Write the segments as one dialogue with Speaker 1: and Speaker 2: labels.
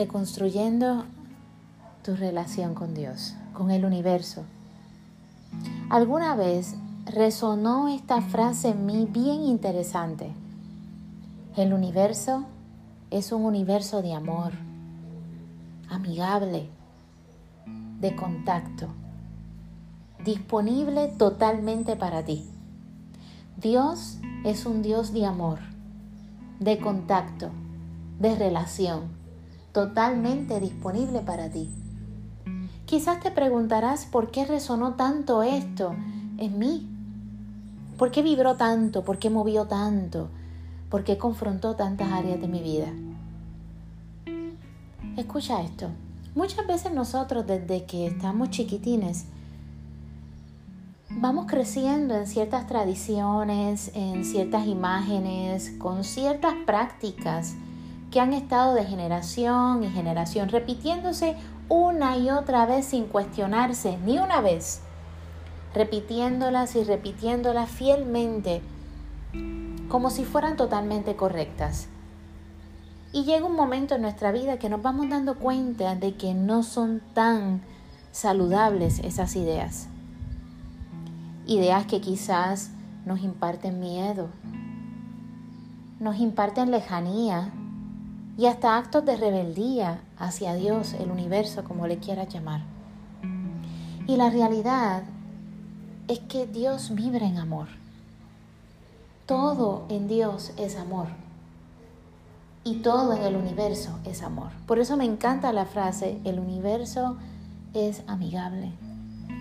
Speaker 1: reconstruyendo tu relación con Dios, con el universo. Alguna vez resonó esta frase en mí bien interesante. El universo es un universo de amor, amigable, de contacto, disponible totalmente para ti. Dios es un Dios de amor, de contacto, de relación, totalmente disponible para ti. Quizás te preguntarás por qué resonó tanto esto en mí. ¿Por qué vibró tanto? ¿Por qué movió tanto? ¿Por qué confrontó tantas áreas de mi vida? Escucha esto. Muchas veces nosotros desde que estamos chiquitines vamos creciendo en ciertas tradiciones, en ciertas imágenes, con ciertas prácticas que han estado de generación y generación repitiéndose una y otra vez sin cuestionarse ni una vez, repitiéndolas y repitiéndolas fielmente como si fueran totalmente correctas. Y llega un momento en nuestra vida que nos vamos dando cuenta de que no son tan saludables esas ideas ideas que quizás nos imparten miedo, nos imparten lejanía y hasta actos de rebeldía hacia Dios, el universo, como le quieras llamar. Y la realidad es que Dios vibra en amor. Todo en Dios es amor. Y todo en el universo es amor. Por eso me encanta la frase, el universo es amigable.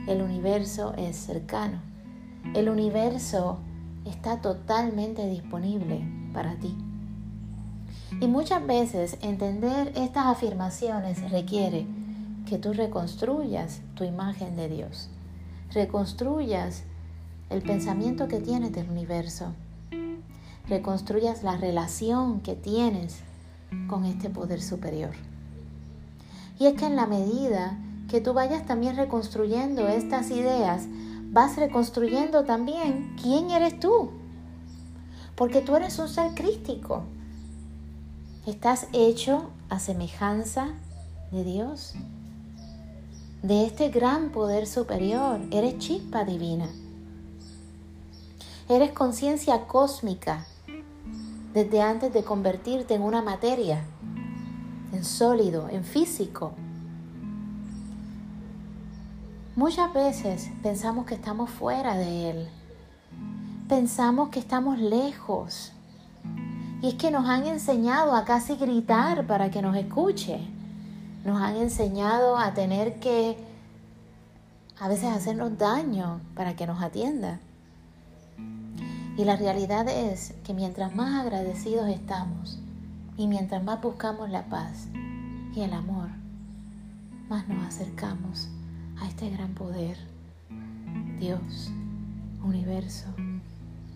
Speaker 1: El universo es cercano. El universo está totalmente disponible para ti. Y muchas veces entender estas afirmaciones requiere que tú reconstruyas tu imagen de Dios, reconstruyas el pensamiento que tienes del universo, reconstruyas la relación que tienes con este poder superior. Y es que en la medida que tú vayas también reconstruyendo estas ideas, vas reconstruyendo también quién eres tú. Porque tú eres un ser crístico. Estás hecho a semejanza de Dios, de este gran poder superior. Eres chispa divina. Eres conciencia cósmica desde antes de convertirte en una materia, en sólido, en físico. Muchas veces pensamos que estamos fuera de Él. Pensamos que estamos lejos. Y es que nos han enseñado a casi gritar para que nos escuche. Nos han enseñado a tener que a veces hacernos daño para que nos atienda. Y la realidad es que mientras más agradecidos estamos y mientras más buscamos la paz y el amor, más nos acercamos a este gran poder, Dios, universo,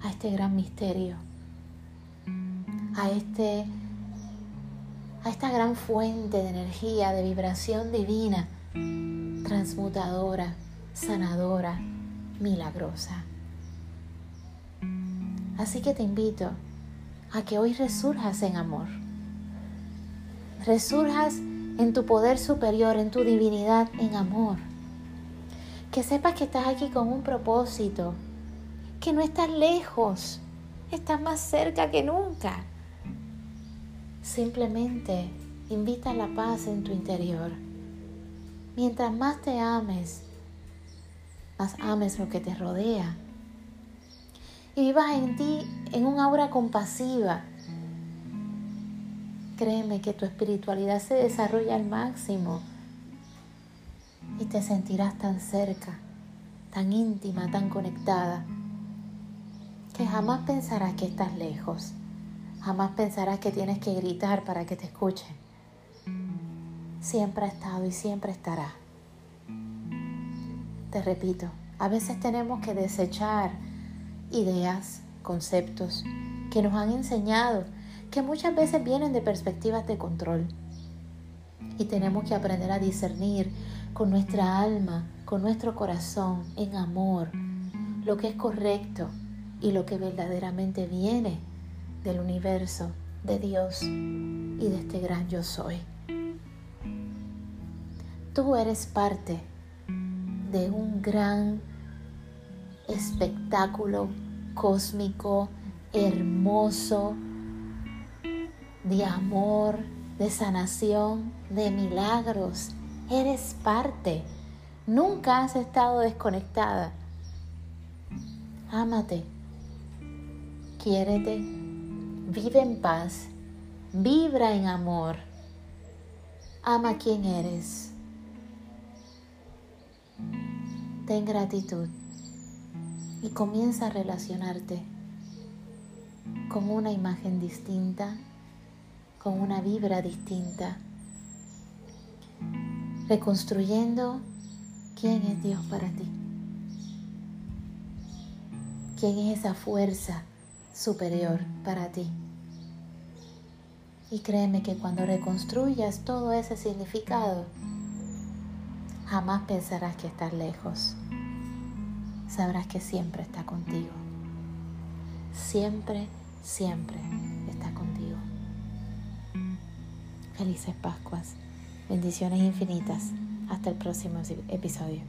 Speaker 1: a este gran misterio, a este a esta gran fuente de energía, de vibración divina, transmutadora, sanadora, milagrosa. Así que te invito a que hoy resurjas en amor. Resurjas en tu poder superior, en tu divinidad, en amor que sepas que estás aquí con un propósito, que no estás lejos, estás más cerca que nunca. Simplemente invita la paz en tu interior. Mientras más te ames, más ames lo que te rodea. Y vivas en ti en un aura compasiva. Créeme que tu espiritualidad se desarrolla al máximo y te sentirás tan cerca, tan íntima, tan conectada, que jamás pensarás que estás lejos, jamás pensarás que tienes que gritar para que te escuchen. Siempre ha estado y siempre estará. Te repito, a veces tenemos que desechar ideas, conceptos que nos han enseñado, que muchas veces vienen de perspectivas de control. Y tenemos que aprender a discernir con nuestra alma, con nuestro corazón, en amor, lo que es correcto y lo que verdaderamente viene del universo, de Dios y de este gran yo soy. Tú eres parte de un gran espectáculo cósmico, hermoso, de amor, de sanación, de milagros. Eres parte. Nunca has estado desconectada. Ámate. Quiérete. Vive en paz. Vibra en amor. Ama quien eres. Ten gratitud y comienza a relacionarte con una imagen distinta, con una vibra distinta, reconstruyendo quién es Dios para ti, quién es esa fuerza superior para ti. Y créeme que cuando reconstruyas todo ese significado, jamás pensarás que estás lejos. Sabrás que siempre está contigo. Siempre, siempre está contigo. Felices Pascuas. Bendiciones infinitas. Hasta el próximo episodio.